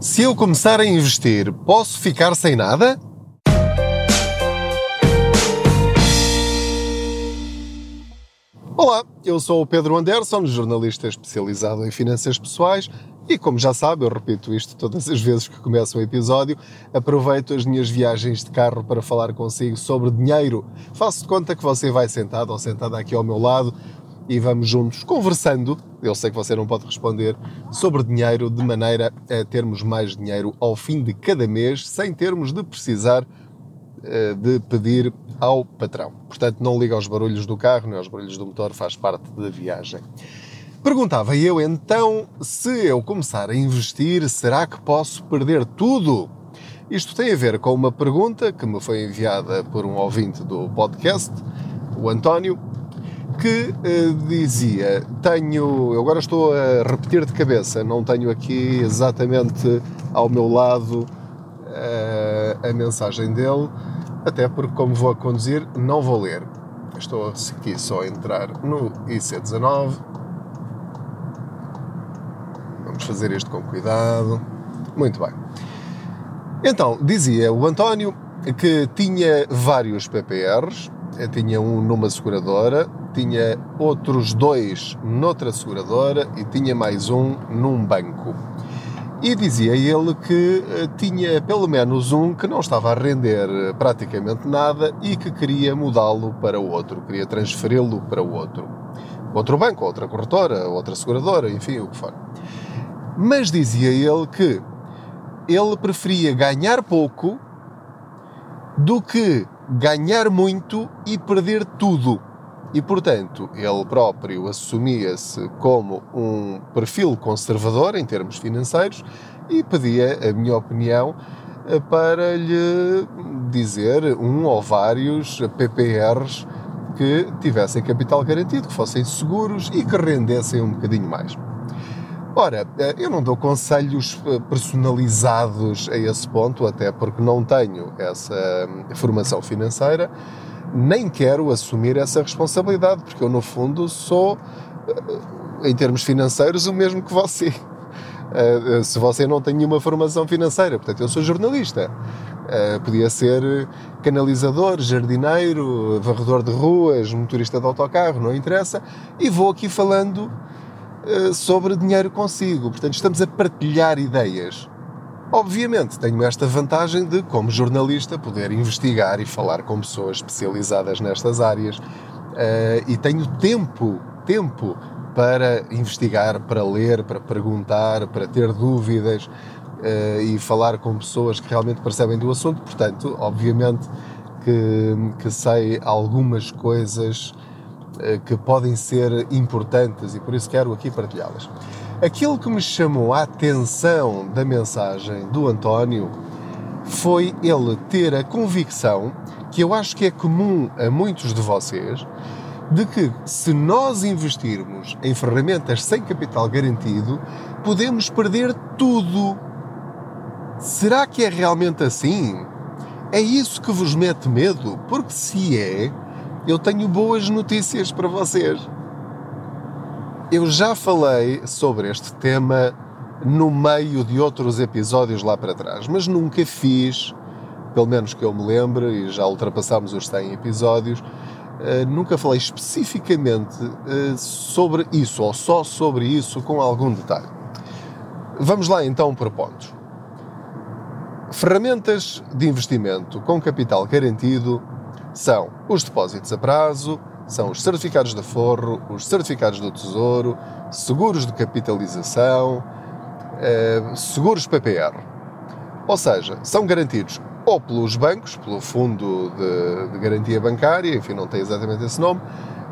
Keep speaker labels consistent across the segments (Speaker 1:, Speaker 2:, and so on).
Speaker 1: Se eu começar a investir, posso ficar sem nada? Olá, eu sou o Pedro Anderson, jornalista especializado em finanças pessoais e, como já sabe, eu repito isto todas as vezes que começo um episódio, aproveito as minhas viagens de carro para falar consigo sobre dinheiro. Faço de conta que você vai sentado ou sentada aqui ao meu lado e vamos juntos conversando. Eu sei que você não pode responder sobre dinheiro de maneira a termos mais dinheiro ao fim de cada mês, sem termos de precisar eh, de pedir ao patrão. Portanto, não liga aos barulhos do carro nem aos barulhos do motor, faz parte da viagem. Perguntava eu então, se eu começar a investir, será que posso perder tudo? Isto tem a ver com uma pergunta que me foi enviada por um ouvinte do podcast, o António, que eh, dizia: Tenho, eu agora estou a repetir de cabeça, não tenho aqui exatamente ao meu lado eh, a mensagem dele, até porque, como vou a conduzir, não vou ler. Estou aqui só a entrar no IC19. Vamos fazer isto com cuidado. Muito bem. Então, dizia o António que tinha vários PPRs, tinha um numa seguradora, tinha outros dois noutra seguradora e tinha mais um num banco. E dizia ele que eh, tinha pelo menos um que não estava a render eh, praticamente nada e que queria mudá-lo para o outro, queria transferi-lo para outro. Outro banco, outra corretora, outra seguradora, enfim, o que for. Mas dizia ele que ele preferia ganhar pouco do que ganhar muito e perder tudo. E, portanto, ele próprio assumia-se como um perfil conservador em termos financeiros e pedia a minha opinião para lhe dizer um ou vários PPRs que tivessem capital garantido, que fossem seguros e que rendessem um bocadinho mais. Ora, eu não dou conselhos eh, personalizados a esse ponto, até porque não tenho essa hum, formação financeira nem quero assumir essa responsabilidade, porque eu, no fundo, sou, eh, em termos financeiros, o mesmo que você. Eh, se você não tem nenhuma formação financeira, portanto, eu sou jornalista. Eh, podia ser canalizador, jardineiro, varredor de ruas, motorista de autocarro, não interessa. E vou aqui falando sobre dinheiro consigo. Portanto, estamos a partilhar ideias. Obviamente, tenho esta vantagem de, como jornalista, poder investigar e falar com pessoas especializadas nestas áreas uh, e tenho tempo, tempo para investigar, para ler, para perguntar, para ter dúvidas uh, e falar com pessoas que realmente percebem do assunto. Portanto, obviamente que, que sei algumas coisas uh, que podem ser importantes e por isso quero aqui partilhá-las. Aquilo que me chamou a atenção da mensagem do António foi ele ter a convicção, que eu acho que é comum a muitos de vocês, de que se nós investirmos em ferramentas sem capital garantido, podemos perder tudo. Será que é realmente assim? É isso que vos mete medo? Porque se é, eu tenho boas notícias para vocês. Eu já falei sobre este tema no meio de outros episódios lá para trás, mas nunca fiz, pelo menos que eu me lembre, e já ultrapassámos os 100 episódios, uh, nunca falei especificamente uh, sobre isso, ou só sobre isso, com algum detalhe. Vamos lá então por pontos. Ferramentas de investimento com capital garantido são os depósitos a prazo, são os certificados de forro, os certificados do Tesouro, seguros de capitalização, eh, seguros PPR. Ou seja, são garantidos ou pelos bancos, pelo Fundo de, de Garantia Bancária, enfim, não tem exatamente esse nome.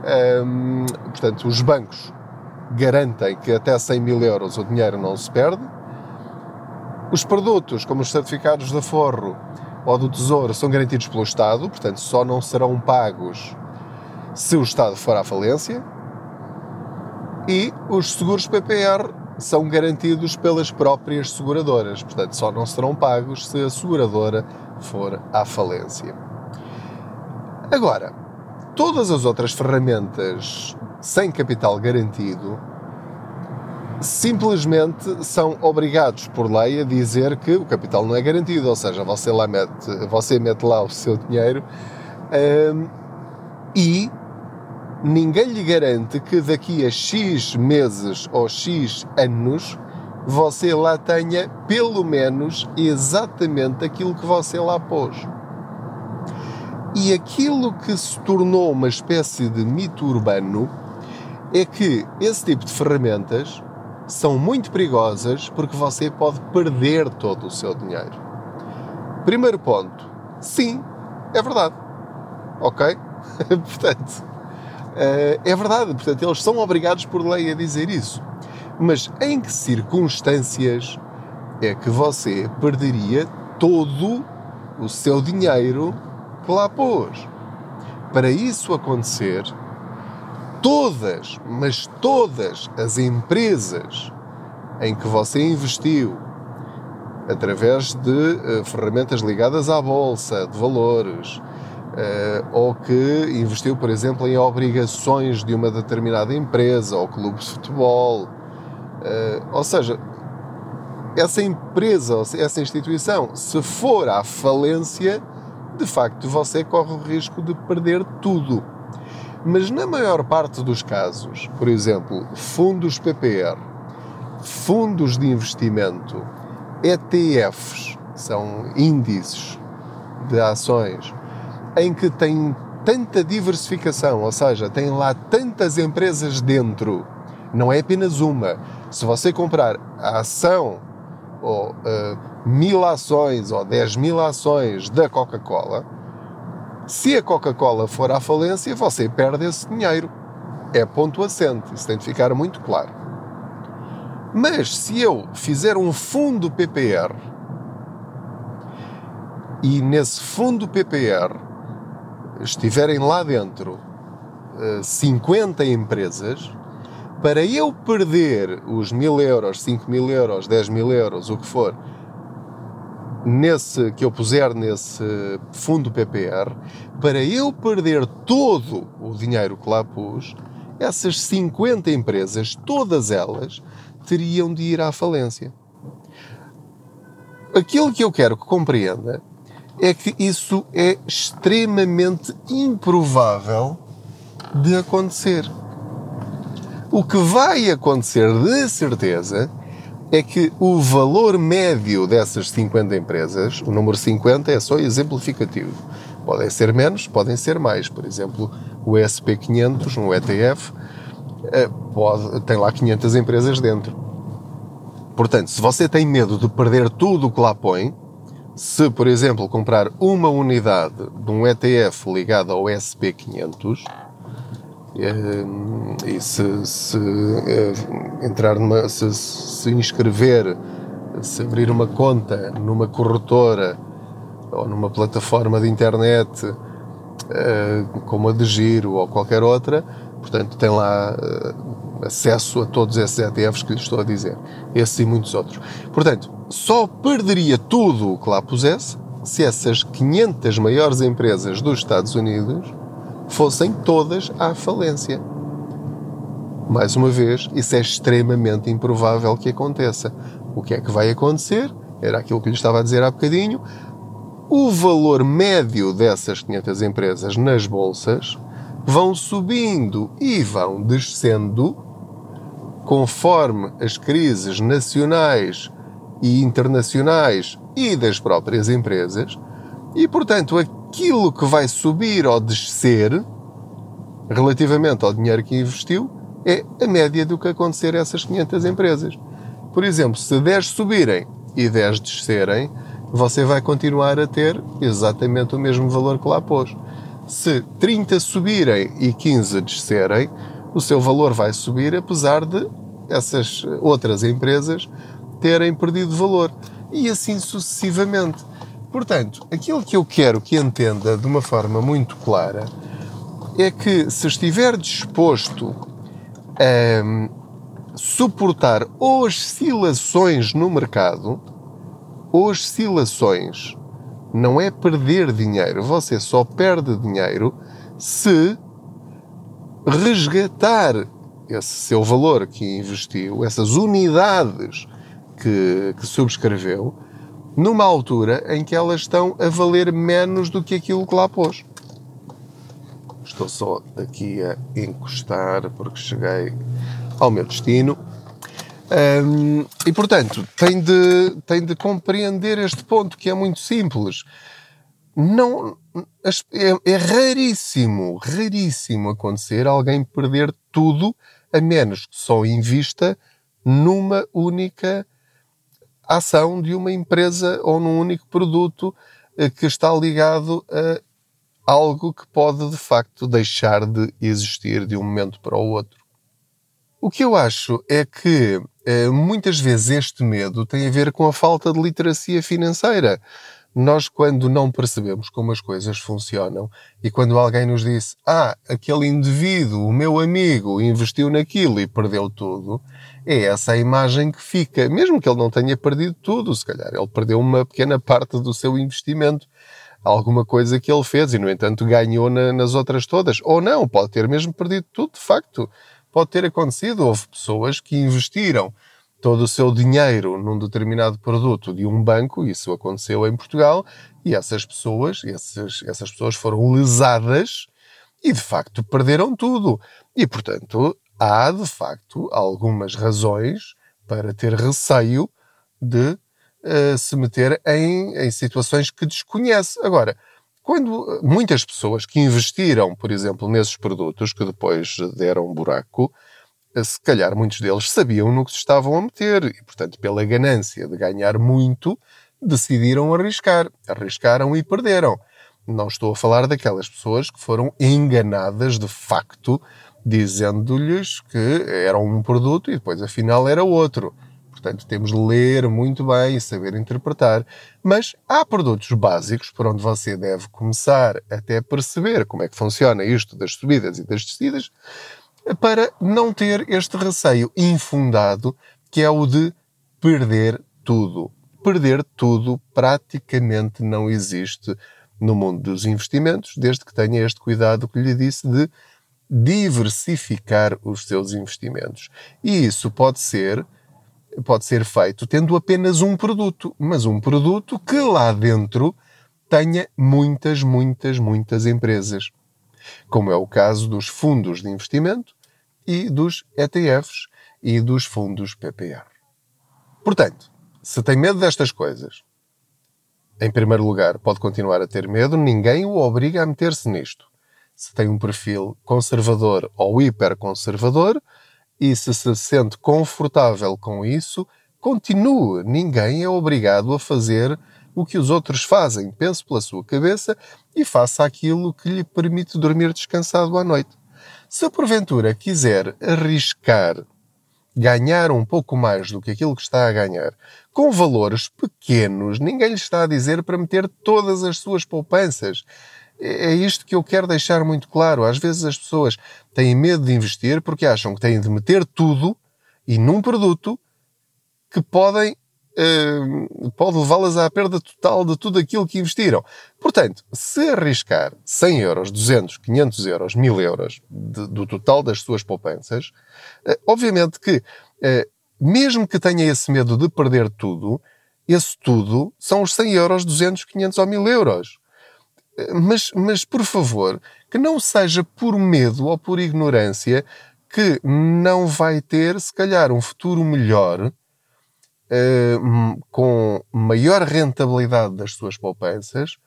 Speaker 1: Ehm, portanto, os bancos garantem que até 100 mil euros o dinheiro não se perde. Os produtos, como os certificados de forro ou do Tesouro, são garantidos pelo Estado, portanto, só não serão pagos se o Estado for à falência, e os seguros PPR são garantidos pelas próprias seguradoras, portanto, só não serão pagos se a seguradora for à falência. Agora, todas as outras ferramentas sem capital garantido simplesmente são obrigados por lei a dizer que o capital não é garantido, ou seja, você, lá mete, você mete lá o seu dinheiro um, e ninguém lhe garante que daqui a X meses ou X anos você lá tenha pelo menos exatamente aquilo que você lá pôs. E aquilo que se tornou uma espécie de mito urbano é que esse tipo de ferramentas são muito perigosas porque você pode perder todo o seu dinheiro. Primeiro ponto, sim, é verdade. Ok? Portanto, é verdade. Portanto, eles são obrigados por lei a dizer isso. Mas em que circunstâncias é que você perderia todo o seu dinheiro que lá pôs? Para isso acontecer, todas, mas todas as empresas em que você investiu através de uh, ferramentas ligadas à bolsa de valores, ou que investiu, por exemplo, em obrigações de uma determinada empresa ou clube de futebol, uh, ou seja, essa empresa, essa instituição, se for à falência, de facto você corre o risco de perder tudo. Mas na maior parte dos casos, por exemplo, fundos PPR, fundos de investimento, ETFs, são índices de ações, em que tem tanta diversificação, ou seja, tem lá tantas empresas dentro, não é apenas uma. Se você comprar a ação ou uh, mil ações ou dez mil ações da Coca-Cola, se a Coca-Cola for à falência, você perde esse dinheiro. É ponto assente, isso tem de ficar muito claro. Mas se eu fizer um fundo PPR e nesse fundo PPR estiverem lá dentro 50 eh, empresas, para eu perder os mil euros, 5 mil euros, 10 mil euros, o que for, nesse que eu puser nesse fundo PPR, para eu perder todo o dinheiro que lá pus, essas 50 empresas, todas elas, teriam de ir à falência. Aquilo que eu quero que compreenda é que isso é extremamente improvável de acontecer. O que vai acontecer de certeza é que o valor médio dessas 50 empresas, o número 50 é só exemplificativo. Podem ser menos, podem ser mais. Por exemplo, o SP500, um ETF, eh, pode, tem lá 500 empresas dentro. Portanto, se você tem medo de perder tudo o que lá põe, se, por exemplo, comprar uma unidade de um ETF ligado ao SP500, e se, se eh, entrar numa, se, se inscrever, se abrir uma conta numa corretora ou numa plataforma de internet eh, como a de Giro ou qualquer outra, portanto tem lá eh, acesso a todos esses ETFs que lhe estou a dizer, esses e muitos outros. Portanto, só perderia tudo o que lá pusesse se essas 500 maiores empresas dos Estados Unidos fossem todas à falência. Mais uma vez, isso é extremamente improvável que aconteça. O que é que vai acontecer? Era aquilo que lhe estava a dizer há bocadinho. O valor médio dessas 500 empresas nas bolsas vão subindo e vão descendo conforme as crises nacionais e internacionais e das próprias empresas, e portanto aquilo que vai subir ou descer relativamente ao dinheiro que investiu é a média do que acontecer a essas 500 empresas. Por exemplo, se 10 subirem e 10 descerem, você vai continuar a ter exatamente o mesmo valor que lá pôs. Se 30 subirem e 15 descerem, o seu valor vai subir apesar de essas outras empresas terem perdido valor. E assim sucessivamente. Portanto, aquilo que eu quero que entenda de uma forma muito clara é que se estiver disposto a suportar oscilações no mercado, oscilações não é perder dinheiro, você só perde dinheiro se resgatar esse seu valor que investiu, essas unidades que, que subscreveu, numa altura em que elas estão a valer menos do que aquilo que lá pôs. Estou só aqui a encostar porque cheguei ao meu destino. Um, e portanto, tem de, tem de compreender este ponto que é muito simples. Não, é, é raríssimo, raríssimo acontecer alguém perder tudo a menos que só invista numa única ação de uma empresa ou num único produto eh, que está ligado a algo que pode de facto deixar de existir de um momento para o outro. O que eu acho é que eh, muitas vezes este medo tem a ver com a falta de literacia financeira. Nós, quando não percebemos como as coisas funcionam e quando alguém nos diz, ah, aquele indivíduo, o meu amigo, investiu naquilo e perdeu tudo, é essa a imagem que fica, mesmo que ele não tenha perdido tudo, se calhar ele perdeu uma pequena parte do seu investimento, alguma coisa que ele fez e, no entanto, ganhou na, nas outras todas. Ou não, pode ter mesmo perdido tudo, de facto. Pode ter acontecido. Houve pessoas que investiram todo o seu dinheiro num determinado produto de um banco, isso aconteceu em Portugal, e essas pessoas, esses, essas pessoas foram lesadas e de facto perderam tudo. E portanto, há de facto algumas razões para ter receio de uh, se meter em, em situações que desconhece. Agora, quando muitas pessoas que investiram, por exemplo, nesses produtos que depois deram um buraco, eh, se calhar muitos deles sabiam no que se estavam a meter e, portanto, pela ganância de ganhar muito, decidiram arriscar. Arriscaram e perderam. Não estou a falar daquelas pessoas que foram enganadas de facto dizendo-lhes que era um produto e depois afinal era outro. Portanto, temos de ler muito bem e saber interpretar. Mas há produtos básicos por onde você deve começar até perceber como é que funciona isto das subidas e das descidas, para não ter este receio infundado que é o de perder tudo. Perder tudo praticamente não existe no mundo dos investimentos, desde que tenha este cuidado que lhe disse de diversificar os seus investimentos. E isso pode ser pode ser feito tendo apenas um produto, mas um produto que lá dentro tenha muitas, muitas, muitas empresas. Como é o caso dos fundos de investimento e dos ETFs e dos fundos PPR. Portanto, se tem medo destas coisas, em primeiro lugar, pode continuar a ter medo, ninguém o obriga a meter-se nisto se tem um perfil conservador ou hiperconservador e se se sente confortável com isso, continue. Ninguém é obrigado a fazer o que os outros fazem. Pense pela sua cabeça e faça aquilo que lhe permite dormir descansado à noite. Se porventura quiser arriscar ganhar um pouco mais do que aquilo que está a ganhar, com valores pequenos, ninguém lhe está a dizer para meter todas as suas poupanças. É, é isto que eu quero deixar muito claro. Às vezes as pessoas têm medo de investir porque acham que têm de meter tudo e num produto que podem Uh, pode levá-las à perda total de tudo aquilo que investiram. Portanto, se arriscar 100 euros, 200, 500 euros, 1000 euros de, do total das suas poupanças, uh, obviamente que, uh, mesmo que tenha esse medo de perder tudo, esse tudo são os 100 euros, 200, 500 ou 1000 euros. Mas, mas, por favor, que não seja por medo ou por ignorância que não vai ter, se calhar, um futuro melhor, uh, com maior rentabilidade das suas poupanças,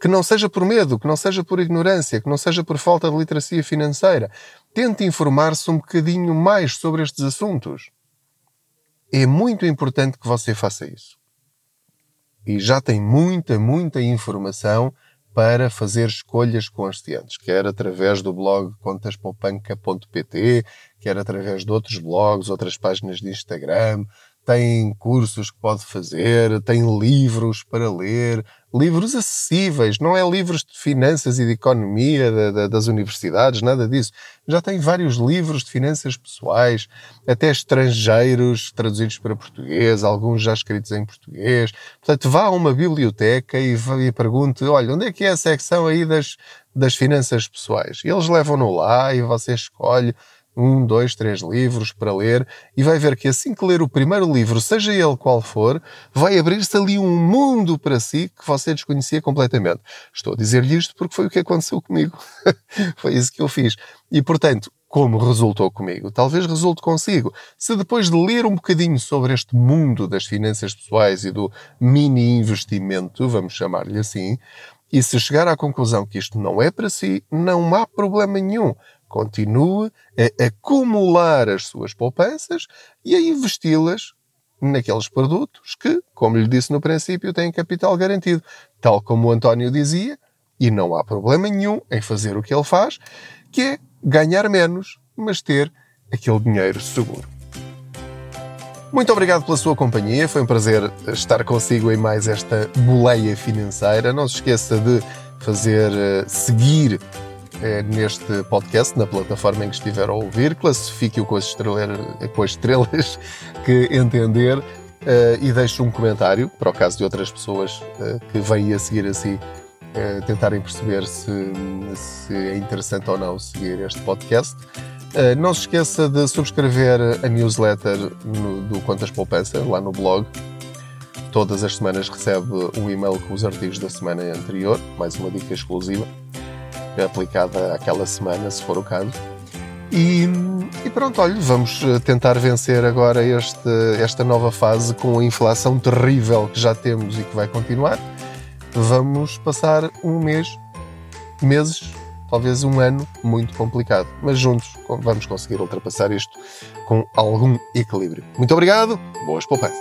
Speaker 1: que não seja por medo, que não seja por ignorância, que não seja por falta de literacia financeira. Tente informar-se um bocadinho mais sobre estes assuntos. É muito importante que você faça isso e já tem muita, muita informação para fazer escolhas conscientes, quer através do blog contaspoupanca.pt, quer através de outros blogs, outras páginas de Instagram, tem cursos que pode fazer, tem livros para ler, livros acessíveis, não é livros de finanças e de economia da, da, das universidades, nada disso. Já tem vários livros de finanças pessoais, até estrangeiros traduzidos para português, alguns já escritos em português. Portanto, vá a uma biblioteca e, e pergunte, olha, onde é que é a secção aí das, das finanças pessoais? E eles levam-no lá e você escolhe um, dois, três livros para ler e vai ver que assim que ler o primeiro livro, seja ele qual for, vai abrir-se ali um mundo para si que você desconhecia completamente. Estou a dizer-lhe isto porque foi o que aconteceu comigo. foi isso que eu fiz. E portanto, como resultou comigo, talvez resulte consigo. Se depois de ler um bocadinho sobre este mundo das finanças pessoais e do mini investimento, vamos chamar-lhe assim, e se chegar à conclusão que isto não é para si, não há problema nenhum. Continue a acumular as suas poupanças e a investi-las naqueles produtos que, como lhe disse no princípio, têm capital garantido. Tal como o António dizia, e não há problema nenhum em fazer o que ele faz, que é ganhar menos, mas ter aquele dinheiro seguro. Muito obrigado pela sua companhia, foi um prazer estar consigo em mais esta boleia financeira. Não se esqueça de fazer uh, seguir uh, neste podcast, na plataforma em que estiver a ouvir, classifique-o com, com as estrelas que entender uh, e deixe um comentário, para o caso de outras pessoas que vêm a seguir assim tentarem perceber se, se é interessante ou não seguir este podcast. Uh, não se esqueça de subscrever a newsletter no, do Quantas Poupança, lá no blog. Todas as semanas recebe um e-mail com os artigos da semana anterior, mais uma dica exclusiva, aplicada àquela semana, se for o caso. E, e pronto, olha, vamos eh, tentar vencer agora este, esta nova fase com a inflação terrível que já temos e que vai continuar. Vamos passar um mês, meses talvez um ano muito complicado. Mas juntos vamos conseguir ultrapassar isto com algum equilíbrio. Muito obrigado, boas poupanças!